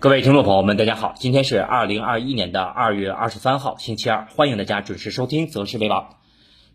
各位听众朋友们，大家好，今天是二零二一年的二月二十三号，星期二，欢迎大家准时收听《择时为王》。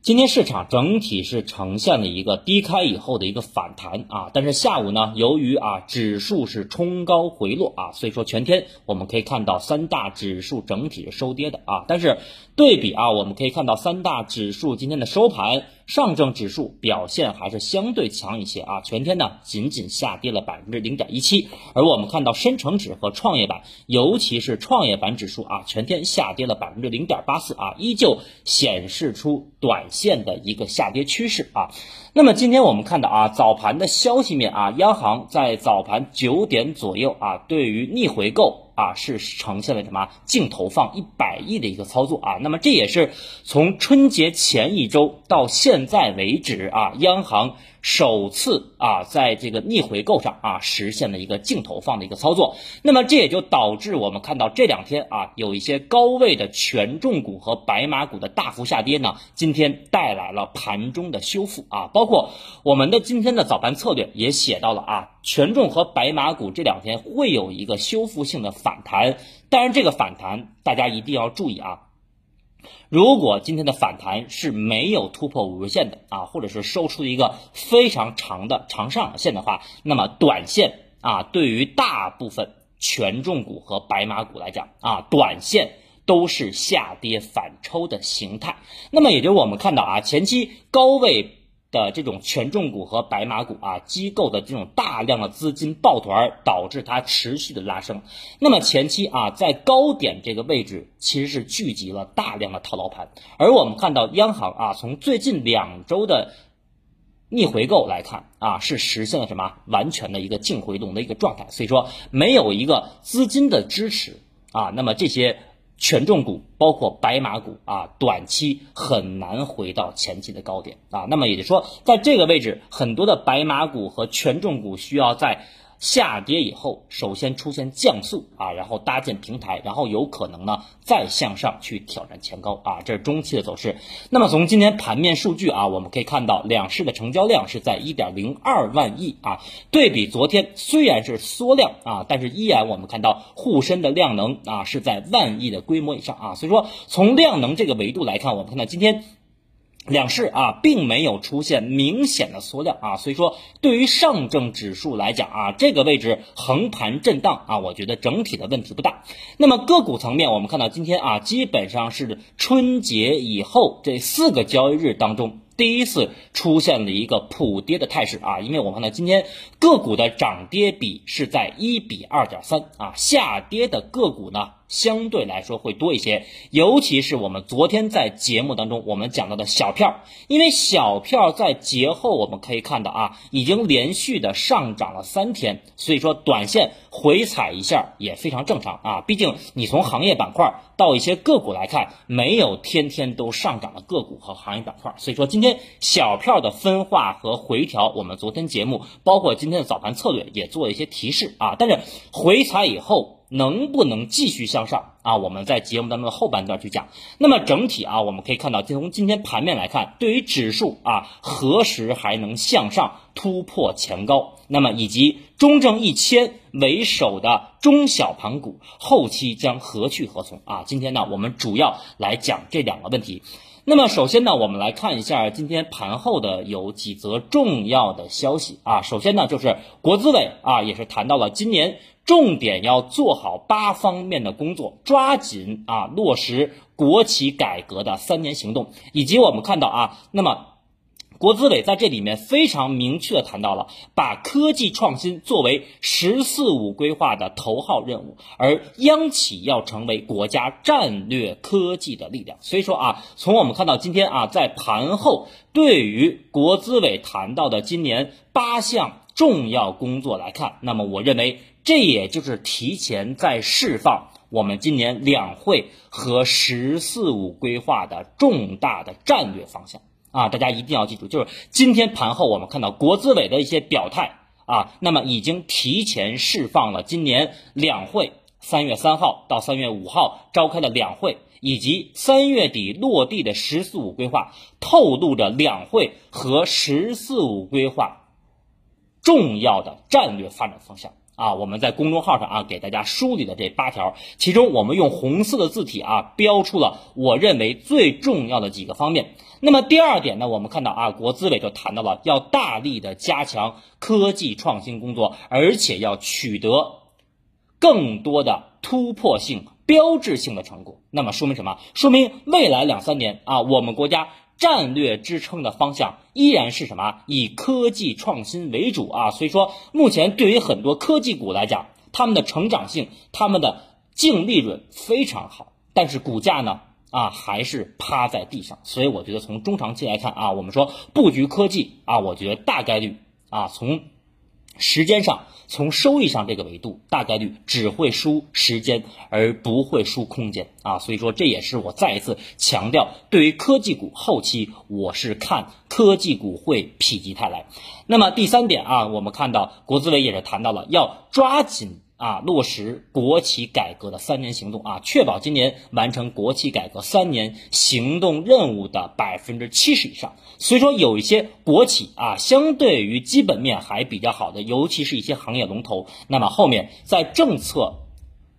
今天市场整体是呈现了一个低开以后的一个反弹啊，但是下午呢，由于啊指数是冲高回落啊，所以说全天我们可以看到三大指数整体是收跌的啊，但是对比啊，我们可以看到三大指数今天的收盘。上证指数表现还是相对强一些啊，全天呢仅仅下跌了百分之零点一七，而我们看到深成指和创业板，尤其是创业板指数啊，全天下跌了百分之零点八四啊，依旧显示出短线的一个下跌趋势啊。那么今天我们看到啊，早盘的消息面啊，央行在早盘九点左右啊，对于逆回购。啊，是呈现了什么净投放一百亿的一个操作啊？那么这也是从春节前一周到现在为止啊，央行。首次啊，在这个逆回购上啊，实现了一个净投放的一个操作，那么这也就导致我们看到这两天啊，有一些高位的权重股和白马股的大幅下跌呢，今天带来了盘中的修复啊，包括我们的今天的早盘策略也写到了啊，权重和白马股这两天会有一个修复性的反弹，当然这个反弹大家一定要注意啊。如果今天的反弹是没有突破五日线的啊，或者是收出一个非常长的长上影线的话，那么短线啊，对于大部分权重股和白马股来讲啊，短线都是下跌反抽的形态。那么也就我们看到啊，前期高位。的这种权重股和白马股啊，机构的这种大量的资金抱团，导致它持续的拉升。那么前期啊，在高点这个位置，其实是聚集了大量的套牢盘。而我们看到央行啊，从最近两周的逆回购来看啊，是实现了什么完全的一个净回笼的一个状态。所以说，没有一个资金的支持啊，那么这些。权重股包括白马股啊，短期很难回到前期的高点啊。那么也就是说，在这个位置，很多的白马股和权重股需要在。下跌以后，首先出现降速啊，然后搭建平台，然后有可能呢再向上去挑战前高啊，这是中期的走势。那么从今天盘面数据啊，我们可以看到两市的成交量是在一点零二万亿啊，对比昨天虽然是缩量啊，但是依然我们看到沪深的量能啊是在万亿的规模以上啊，所以说从量能这个维度来看，我们看到今天。两市啊，并没有出现明显的缩量啊，所以说对于上证指数来讲啊，这个位置横盘震荡啊，我觉得整体的问题不大。那么个股层面，我们看到今天啊，基本上是春节以后这四个交易日当中。第一次出现了一个普跌的态势啊，因为我们看到今天个股的涨跌比是在一比二点三啊，下跌的个股呢相对来说会多一些，尤其是我们昨天在节目当中我们讲到的小票，因为小票在节后我们可以看到啊，已经连续的上涨了三天，所以说短线回踩一下也非常正常啊，毕竟你从行业板块到一些个股来看，没有天天都上涨的个股和行业板块，所以说今天小票的分化和回调，我们昨天节目包括今天的早盘策略也做了一些提示啊。但是回踩以后能不能继续向上啊？我们在节目当中的后半段去讲。那么整体啊，我们可以看到，从今天盘面来看，对于指数啊，何时还能向上突破前高？那么以及中证一千为首的中小盘股后期将何去何从啊？今天呢，我们主要来讲这两个问题。那么首先呢，我们来看一下今天盘后的有几则重要的消息啊。首先呢，就是国资委啊，也是谈到了今年重点要做好八方面的工作，抓紧啊落实国企改革的三年行动，以及我们看到啊，那么。国资委在这里面非常明确谈到了，把科技创新作为“十四五”规划的头号任务，而央企要成为国家战略科技的力量。所以说啊，从我们看到今天啊，在盘后对于国资委谈到的今年八项重要工作来看，那么我认为这也就是提前在释放我们今年两会和“十四五”规划的重大的战略方向。啊，大家一定要记住，就是今天盘后我们看到国资委的一些表态啊，那么已经提前释放了今年两会三月三号到三月五号召开的两会，以及三月底落地的“十四五”规划，透露着两会和“十四五”规划重要的战略发展方向。啊，我们在公众号上啊给大家梳理的这八条，其中我们用红色的字体啊标出了我认为最重要的几个方面。那么第二点呢，我们看到啊，国资委就谈到了要大力的加强科技创新工作，而且要取得更多的突破性、标志性的成果。那么说明什么？说明未来两三年啊，我们国家。战略支撑的方向依然是什么？以科技创新为主啊！所以说，目前对于很多科技股来讲，他们的成长性、他们的净利润非常好，但是股价呢，啊，还是趴在地上。所以我觉得从中长期来看啊，我们说布局科技啊，我觉得大概率啊，从。时间上，从收益上这个维度，大概率只会输时间，而不会输空间啊！所以说，这也是我再一次强调，对于科技股后期，我是看科技股会否极泰来。那么第三点啊，我们看到国资委也是谈到了要抓紧。啊，落实国企改革的三年行动啊，确保今年完成国企改革三年行动任务的百分之七十以上。所以说，有一些国企啊，相对于基本面还比较好的，尤其是一些行业龙头，那么后面在政策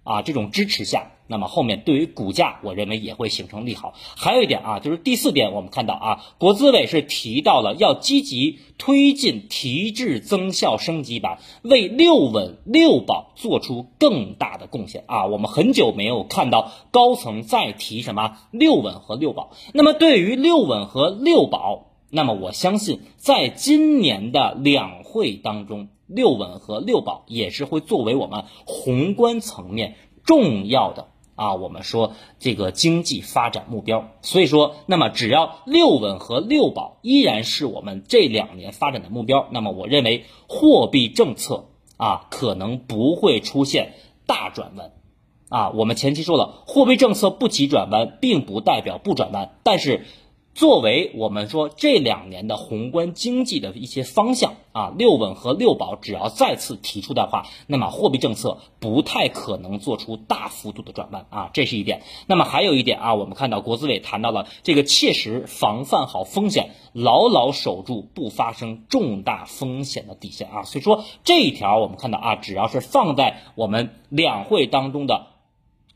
啊这种支持下。那么后面对于股价，我认为也会形成利好。还有一点啊，就是第四点，我们看到啊，国资委是提到了要积极推进提质增效升级版，为六稳六保做出更大的贡献啊。我们很久没有看到高层再提什么六稳和六保。那么对于六稳和六保，那么我相信在今年的两会当中，六稳和六保也是会作为我们宏观层面重要的。啊，我们说这个经济发展目标，所以说，那么只要六稳和六保依然是我们这两年发展的目标，那么我认为货币政策啊可能不会出现大转弯。啊，我们前期说了，货币政策不起转弯，并不代表不转弯，但是。作为我们说这两年的宏观经济的一些方向啊，六稳和六保只要再次提出的话，那么货币政策不太可能做出大幅度的转弯啊，这是一点。那么还有一点啊，我们看到国资委谈到了这个切实防范好风险，牢牢守住不发生重大风险的底线啊。所以说这一条我们看到啊，只要是放在我们两会当中的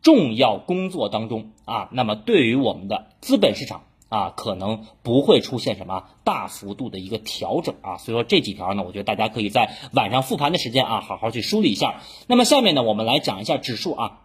重要工作当中啊，那么对于我们的资本市场。啊，可能不会出现什么大幅度的一个调整啊，所以说这几条呢，我觉得大家可以在晚上复盘的时间啊，好好去梳理一下。那么下面呢，我们来讲一下指数啊。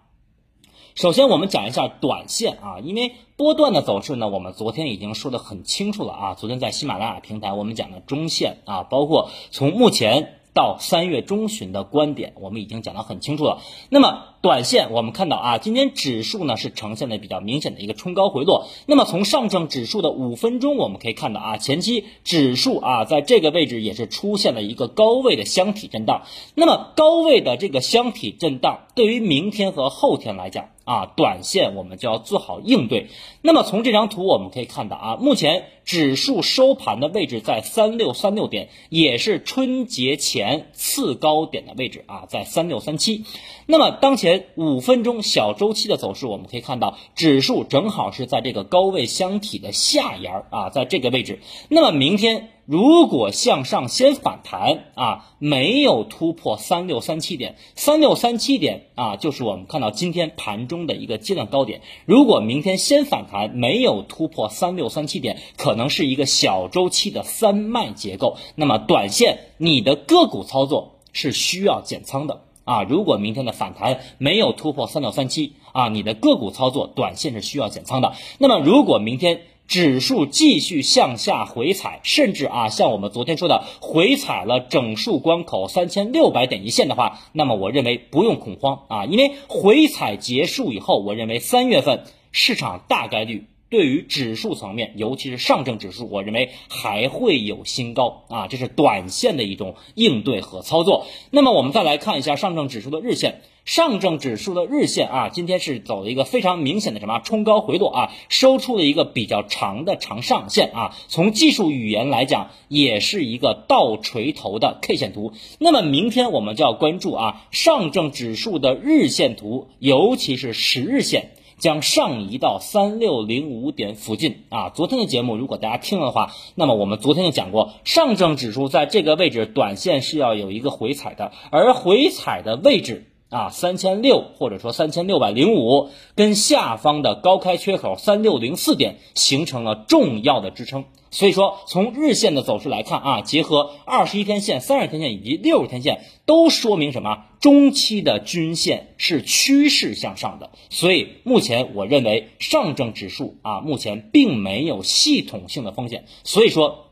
首先我们讲一下短线啊，因为波段的走势呢，我们昨天已经说的很清楚了啊。昨天在喜马拉雅平台我们讲的中线啊，包括从目前。到三月中旬的观点，我们已经讲得很清楚了。那么短线，我们看到啊，今天指数呢是呈现的比较明显的一个冲高回落。那么从上证指数的五分钟，我们可以看到啊，前期指数啊在这个位置也是出现了一个高位的箱体震荡。那么高位的这个箱体震荡，对于明天和后天来讲。啊，短线我们就要做好应对。那么从这张图我们可以看到啊，目前指数收盘的位置在三六三六点，也是春节前次高点的位置啊，在三六三七。那么当前五分钟小周期的走势，我们可以看到指数正好是在这个高位箱体的下沿啊，在这个位置。那么明天。如果向上先反弹啊，没有突破三六三七点，三六三七点啊，就是我们看到今天盘中的一个阶段高点。如果明天先反弹，没有突破三六三七点，可能是一个小周期的三脉结构。那么短线你的个股操作是需要减仓的啊。如果明天的反弹没有突破三六三七啊，你的个股操作短线是需要减仓的。那么如果明天，指数继续向下回踩，甚至啊，像我们昨天说的，回踩了整数关口三千六百点一线的话，那么我认为不用恐慌啊，因为回踩结束以后，我认为三月份市场大概率。对于指数层面，尤其是上证指数，我认为还会有新高啊，这是短线的一种应对和操作。那么我们再来看一下上证指数的日线，上证指数的日线啊，今天是走了一个非常明显的什么冲高回落啊，收出了一个比较长的长上线啊。从技术语言来讲，也是一个倒锤头的 K 线图。那么明天我们就要关注啊，上证指数的日线图，尤其是十日线。将上移到三六零五点附近啊。昨天的节目如果大家听了的话，那么我们昨天就讲过，上证指数在这个位置短线是要有一个回踩的，而回踩的位置。啊，三千六或者说三千六百零五，跟下方的高开缺口三六零四点形成了重要的支撑。所以说，从日线的走势来看啊，结合二十一天线、三十天线以及六十天线，都说明什么？中期的均线是趋势向上的。所以目前我认为上证指数啊，目前并没有系统性的风险。所以说。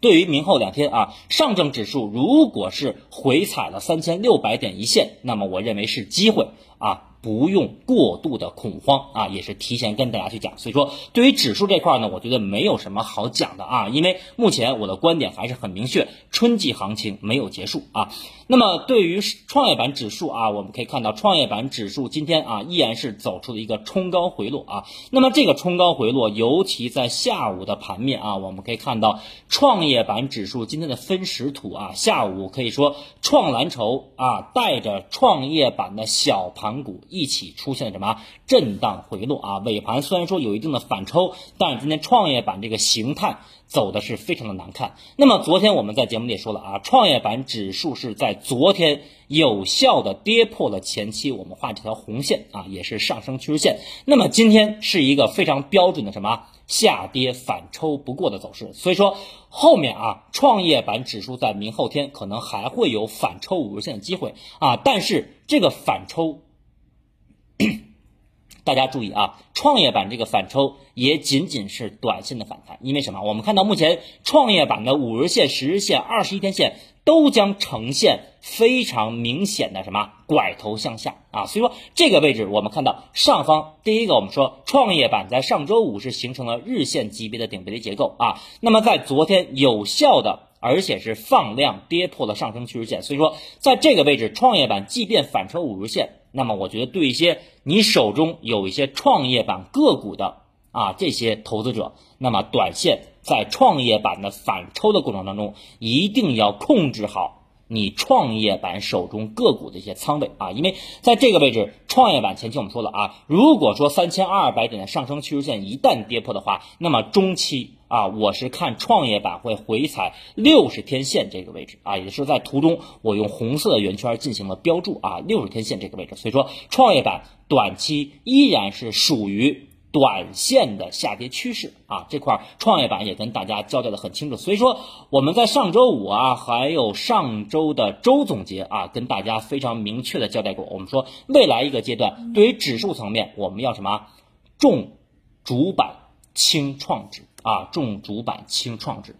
对于明后两天啊，上证指数如果是回踩了三千六百点一线，那么我认为是机会啊。不用过度的恐慌啊，也是提前跟大家去讲。所以说，对于指数这块呢，我觉得没有什么好讲的啊，因为目前我的观点还是很明确，春季行情没有结束啊。那么对于创业板指数啊，我们可以看到创业板指数今天啊依然是走出了一个冲高回落啊。那么这个冲高回落，尤其在下午的盘面啊，我们可以看到创业板指数今天的分时图啊，下午可以说创蓝筹啊带着创业板的小盘股。一起出现了什么震荡回落啊？尾盘虽然说有一定的反抽，但是今天创业板这个形态走的是非常的难看。那么昨天我们在节目里也说了啊，创业板指数是在昨天有效的跌破了前期我们画这条红线啊，也是上升趋势线。那么今天是一个非常标准的什么下跌反抽不过的走势。所以说后面啊，创业板指数在明后天可能还会有反抽五日线的机会啊，但是这个反抽。大家注意啊，创业板这个反抽也仅仅是短线的反弹，因为什么？我们看到目前创业板的五日线、十日线、二十一天线都将呈现非常明显的什么拐头向下啊，所以说这个位置我们看到上方第一个，我们说创业板在上周五是形成了日线级别的顶背离结构啊，那么在昨天有效的。而且是放量跌破了上升趋势线，所以说在这个位置，创业板即便反抽五日线，那么我觉得对一些你手中有一些创业板个股的啊这些投资者，那么短线在创业板的反抽的过程当中，一定要控制好。你创业板手中个股的一些仓位啊，因为在这个位置，创业板前期我们说了啊，如果说三千二百点的上升趋势线一旦跌破的话，那么中期啊，我是看创业板会回踩六十天线这个位置啊，也是在图中我用红色的圆圈进行了标注啊，六十天线这个位置，所以说创业板短期依然是属于。短线的下跌趋势啊，这块创业板也跟大家交代的很清楚。所以说我们在上周五啊，还有上周的周总结啊，跟大家非常明确的交代过。我们说未来一个阶段，对于指数层面，我们要什么重主板轻创指啊，重主板轻创指。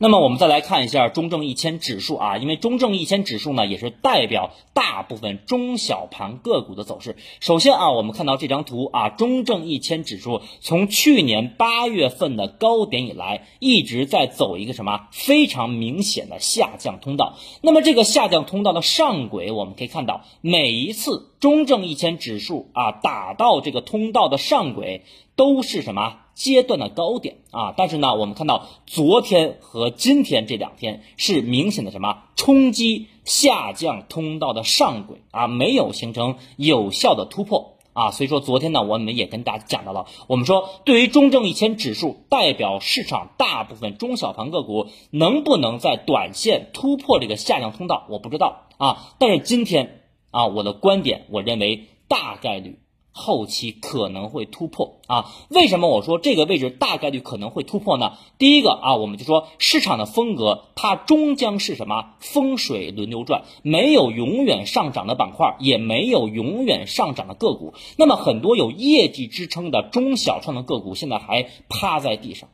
那么我们再来看一下中证一千指数啊，因为中证一千指数呢也是代表大部分中小盘个股的走势。首先啊，我们看到这张图啊，中证一千指数从去年八月份的高点以来，一直在走一个什么非常明显的下降通道。那么这个下降通道的上轨，我们可以看到每一次中证一千指数啊打到这个通道的上轨，都是什么？阶段的高点啊，但是呢，我们看到昨天和今天这两天是明显的什么冲击下降通道的上轨啊，没有形成有效的突破啊，所以说昨天呢，我们也跟大家讲到了，我们说对于中证一千指数代表市场大部分中小盘个股能不能在短线突破这个下降通道，我不知道啊，但是今天啊，我的观点，我认为大概率。后期可能会突破啊？为什么我说这个位置大概率可能会突破呢？第一个啊，我们就说市场的风格，它终将是什么？风水轮流转，没有永远上涨的板块，也没有永远上涨的个股。那么很多有业绩支撑的中小创的个股，现在还趴在地上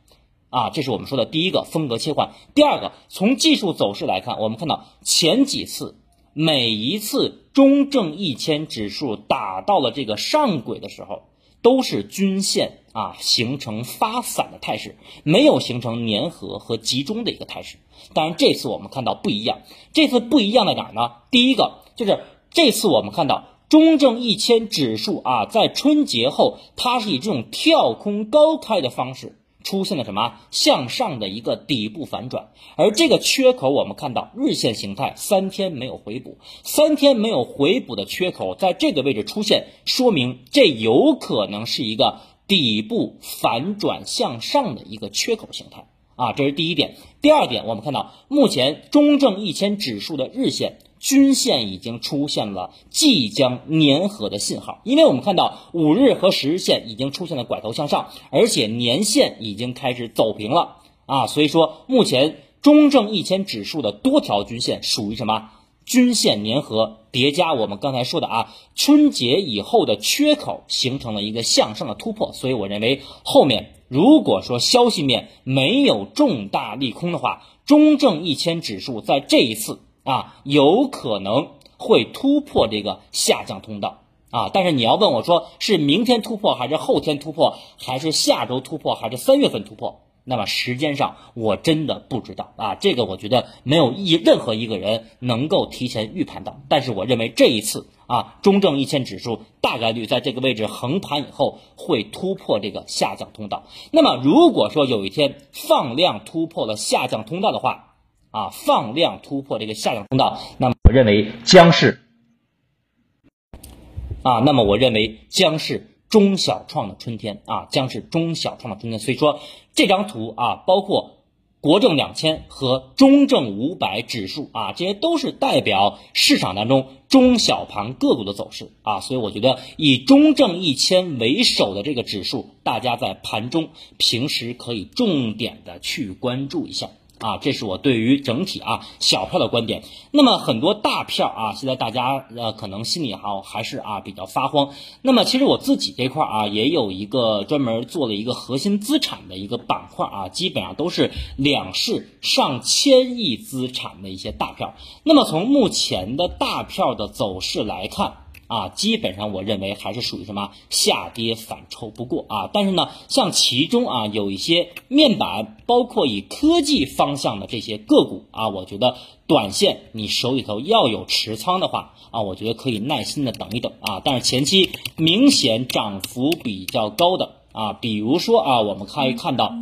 啊。这是我们说的第一个风格切换。第二个，从技术走势来看，我们看到前几次。每一次中证一千指数打到了这个上轨的时候，都是均线啊形成发散的态势，没有形成粘合和集中的一个态势。当然，这次我们看到不一样，这次不一样在哪儿呢？第一个就是这次我们看到中证一千指数啊，在春节后，它是以这种跳空高开的方式。出现了什么向上的一个底部反转，而这个缺口我们看到日线形态三天没有回补，三天没有回补的缺口在这个位置出现，说明这有可能是一个底部反转向上的一个缺口形态啊，这是第一点。第二点，我们看到目前中证一千指数的日线。均线已经出现了即将粘合的信号，因为我们看到五日和十日线已经出现了拐头向上，而且年线已经开始走平了啊，所以说目前中证一千指数的多条均线属于什么？均线粘合叠加，我们刚才说的啊，春节以后的缺口形成了一个向上的突破，所以我认为后面如果说消息面没有重大利空的话，中证一千指数在这一次。啊，有可能会突破这个下降通道啊，但是你要问我说是明天突破还是后天突破，还是下周突破还是三月份突破？那么时间上我真的不知道啊，这个我觉得没有一任何一个人能够提前预判到。但是我认为这一次啊，中证一千指数大概率在这个位置横盘以后会突破这个下降通道。那么如果说有一天放量突破了下降通道的话，啊，放量突破这个下降通道，那么我认为将是啊，那么我认为将是中小创的春天啊，将是中小创的春天。所以说这张图啊，包括国证两千和中证五百指数啊，这些都是代表市场当中中小盘个股的走势啊。所以我觉得以中证一千为首的这个指数，大家在盘中平时可以重点的去关注一下。啊，这是我对于整体啊小票的观点。那么很多大票啊，现在大家呃可能心里哈还是啊比较发慌。那么其实我自己这块啊也有一个专门做了一个核心资产的一个板块啊，基本上都是两市上千亿资产的一些大票。那么从目前的大票的走势来看。啊，基本上我认为还是属于什么下跌反抽不过啊，但是呢，像其中啊有一些面板，包括以科技方向的这些个股啊，我觉得短线你手里头要有持仓的话啊，我觉得可以耐心的等一等啊，但是前期明显涨幅比较高的啊，比如说啊，我们可以看到。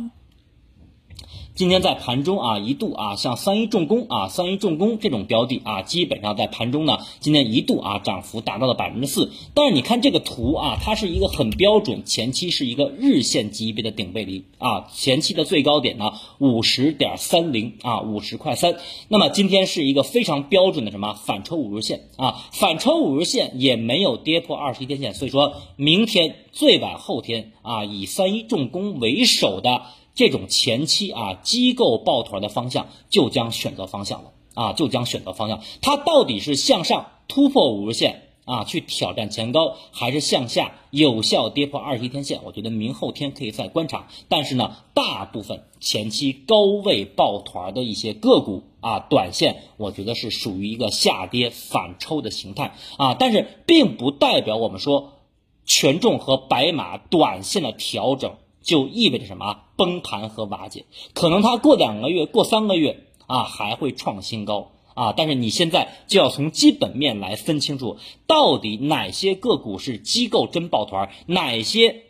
今天在盘中啊，一度啊，像三一重工啊，三一重工这种标的啊，基本上在盘中呢，今天一度啊，涨幅达到了百分之四。但是你看这个图啊，它是一个很标准，前期是一个日线级别的顶背离啊，前期的最高点呢，五十点三零啊，五十块三。那么今天是一个非常标准的什么反抽五日线啊，反抽五日线也没有跌破二十一天线，所以说明天最晚后天啊，以三一重工为首的。这种前期啊机构抱团的方向就将选择方向了啊，就将选择方向。它到底是向上突破五日线啊，去挑战前高，还是向下有效跌破二十一天线？我觉得明后天可以再观察。但是呢，大部分前期高位抱团的一些个股啊，短线我觉得是属于一个下跌反抽的形态啊，但是并不代表我们说权重和白马短线的调整。就意味着什么崩盘和瓦解？可能它过两个月、过三个月啊，还会创新高啊！但是你现在就要从基本面来分清楚，到底哪些个股是机构真抱团，哪些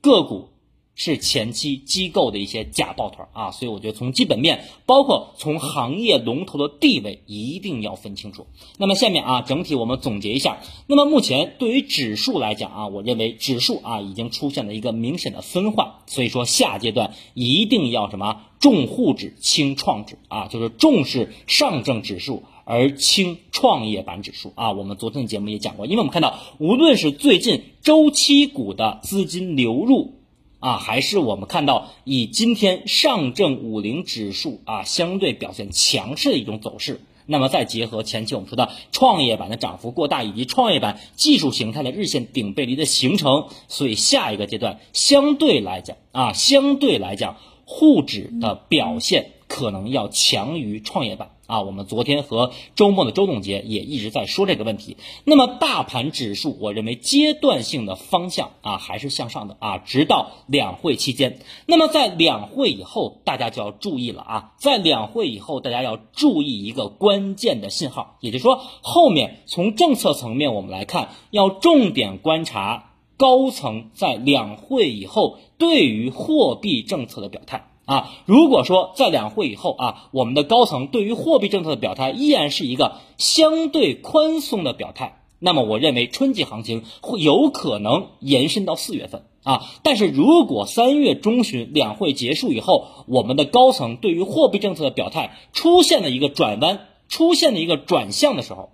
个股。是前期机构的一些假抱团啊，所以我觉得从基本面，包括从行业龙头的地位，一定要分清楚。那么下面啊，整体我们总结一下。那么目前对于指数来讲啊，我认为指数啊已经出现了一个明显的分化，所以说下阶段一定要什么重沪指轻创指啊，就是重视上证指数而轻创业板指数啊。我们昨天的节目也讲过，因为我们看到无论是最近周期股的资金流入。啊，还是我们看到以今天上证五零指数啊相对表现强势的一种走势，那么再结合前期我们说的创业板的涨幅过大，以及创业板技术形态的日线顶背离的形成，所以下一个阶段相对来讲啊，相对来讲沪指的表现可能要强于创业板。啊，我们昨天和周末的周总结也一直在说这个问题。那么大盘指数，我认为阶段性的方向啊还是向上的啊，直到两会期间。那么在两会以后，大家就要注意了啊，在两会以后，大家要注意一个关键的信号，也就是说，后面从政策层面我们来看，要重点观察高层在两会以后对于货币政策的表态啊。如果说在两会以后啊，我们的高层对于货币政策的表态依然是一个相对宽松的表态，那么我认为春季行情会有可能延伸到四月份啊。但是如果三月中旬两会结束以后，我们的高层对于货币政策的表态出现了一个转弯，出现了一个转向的时候，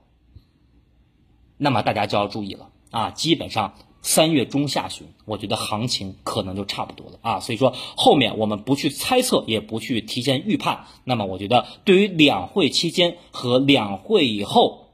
那么大家就要注意了啊，基本上。三月中下旬，我觉得行情可能就差不多了啊，所以说后面我们不去猜测，也不去提前预判。那么我觉得对于两会期间和两会以后，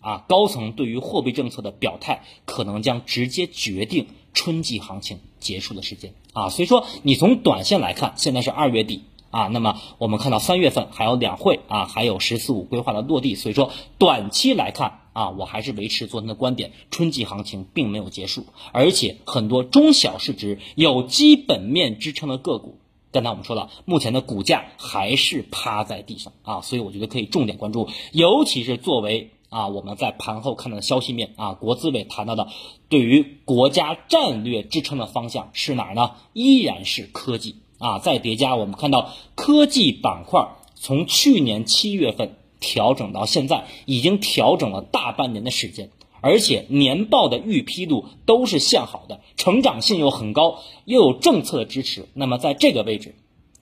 啊，高层对于货币政策的表态，可能将直接决定春季行情结束的时间啊。所以说你从短线来看，现在是二月底啊，那么我们看到三月份还有两会啊，还有“十四五”规划的落地，所以说短期来看。啊，我还是维持昨天的观点，春季行情并没有结束，而且很多中小市值有基本面支撑的个股，刚才我们说了，目前的股价还是趴在地上啊，所以我觉得可以重点关注，尤其是作为啊我们在盘后看到的消息面啊，国资委谈到的对于国家战略支撑的方向是哪儿呢？依然是科技啊，再叠加我们看到科技板块从去年七月份。调整到现在已经调整了大半年的时间，而且年报的预批度都是向好的，成长性又很高，又有政策的支持。那么在这个位置，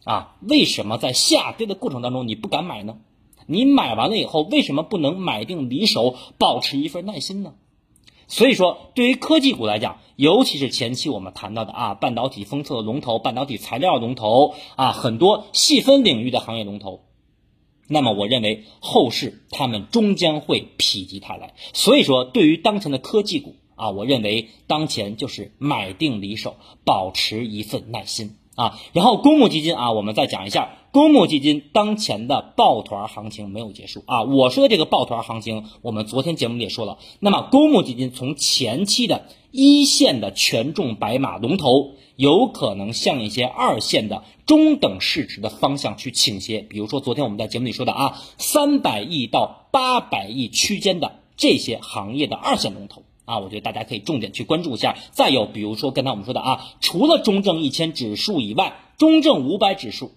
啊，为什么在下跌的过程当中你不敢买呢？你买完了以后，为什么不能买定离手，保持一份耐心呢？所以说，对于科技股来讲，尤其是前期我们谈到的啊，半导体封测龙头、半导体材料龙头啊，很多细分领域的行业龙头。那么我认为后市他们终将会否极泰来，所以说对于当前的科技股啊，我认为当前就是买定离手，保持一份耐心啊。然后公募基金啊，我们再讲一下公募基金当前的抱团行情没有结束啊。我说的这个抱团行情，我们昨天节目里也说了，那么公募基金从前期的一线的权重白马龙头。有可能向一些二线的中等市值的方向去倾斜，比如说昨天我们在节目里说的啊，三百亿到八百亿区间的这些行业的二线龙头啊，我觉得大家可以重点去关注一下。再有比如说刚才我们说的啊，除了中证一千指数以外，中证五百指数，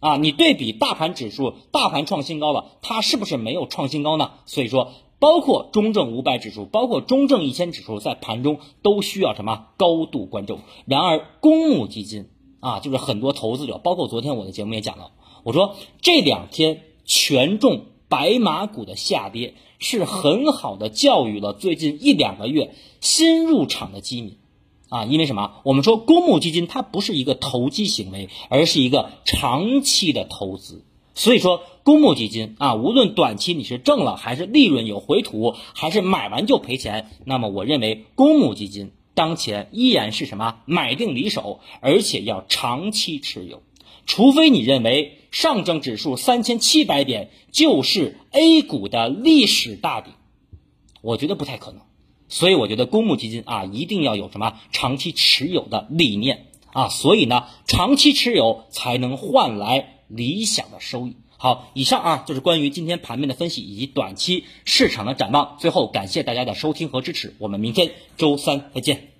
啊，你对比大盘指数，大盘创新高了，它是不是没有创新高呢？所以说。包括中证五百指数，包括中证一千指数，在盘中都需要什么高度关注。然而，公募基金啊，就是很多投资者，包括昨天我的节目也讲了，我说这两天权重白马股的下跌，是很好的教育了最近一两个月新入场的基民啊，因为什么？我们说公募基金它不是一个投机行为，而是一个长期的投资。所以说，公募基金啊，无论短期你是挣了还是利润有回吐，还是买完就赔钱，那么我认为公募基金当前依然是什么买定离手，而且要长期持有，除非你认为上证指数三千七百点就是 A 股的历史大底，我觉得不太可能。所以我觉得公募基金啊，一定要有什么长期持有的理念啊，所以呢，长期持有才能换来。理想的收益。好，以上啊就是关于今天盘面的分析以及短期市场的展望。最后感谢大家的收听和支持，我们明天周三再见。